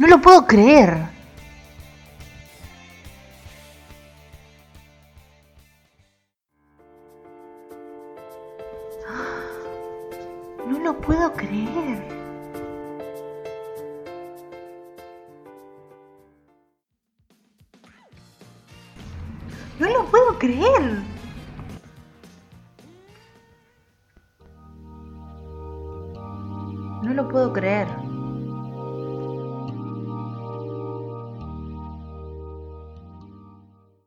No lo puedo creer. No lo puedo creer. No lo puedo creer. No lo puedo creer.